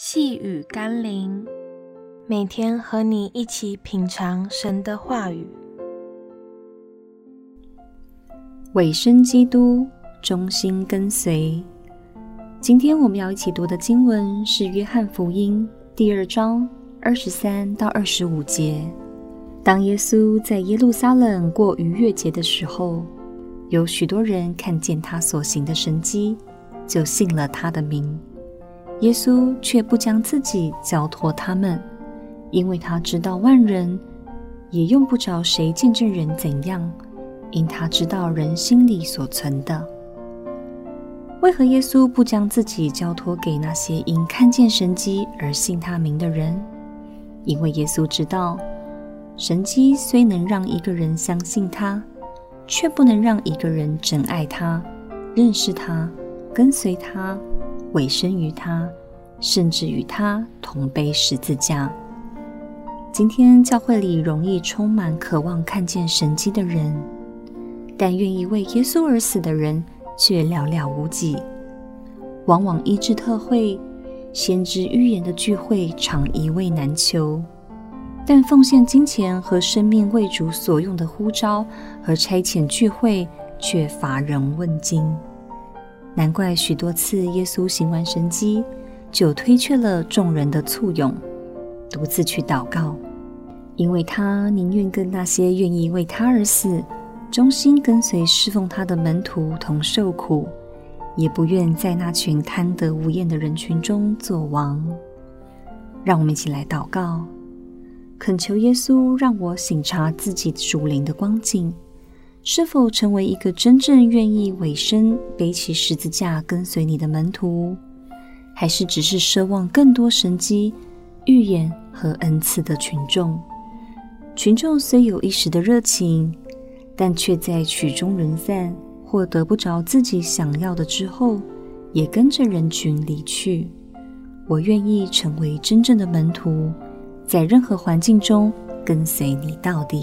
细雨甘霖，每天和你一起品尝神的话语。委身基督，忠心跟随。今天我们要一起读的经文是《约翰福音》第二章二十三到二十五节。当耶稣在耶路撒冷过逾越节的时候，有许多人看见他所行的神迹，就信了他的名。耶稣却不将自己交托他们，因为他知道万人，也用不着谁见证人怎样，因他知道人心里所存的。为何耶稣不将自己交托给那些因看见神迹而信他名的人？因为耶稣知道，神迹虽能让一个人相信他，却不能让一个人真爱他、认识他、跟随他。委身于他，甚至与他同背十字架。今天教会里容易充满渴望看见神迹的人，但愿意为耶稣而死的人却寥寥无几。往往医治特会、先知预言的聚会常一位难求，但奉献金钱和生命为主所用的呼召和差遣聚会却乏人问津。难怪许多次耶稣行完神迹，就推却了众人的簇拥，独自去祷告，因为他宁愿跟那些愿意为他而死、忠心跟随侍奉他的门徒同受苦，也不愿在那群贪得无厌的人群中做王。让我们一起来祷告，恳求耶稣让我省察自己属灵的光景。是否成为一个真正愿意委身背起十字架跟随你的门徒，还是只是奢望更多神机、预言和恩赐的群众？群众虽有一时的热情，但却在曲终人散或得不着自己想要的之后，也跟着人群离去。我愿意成为真正的门徒，在任何环境中跟随你到底。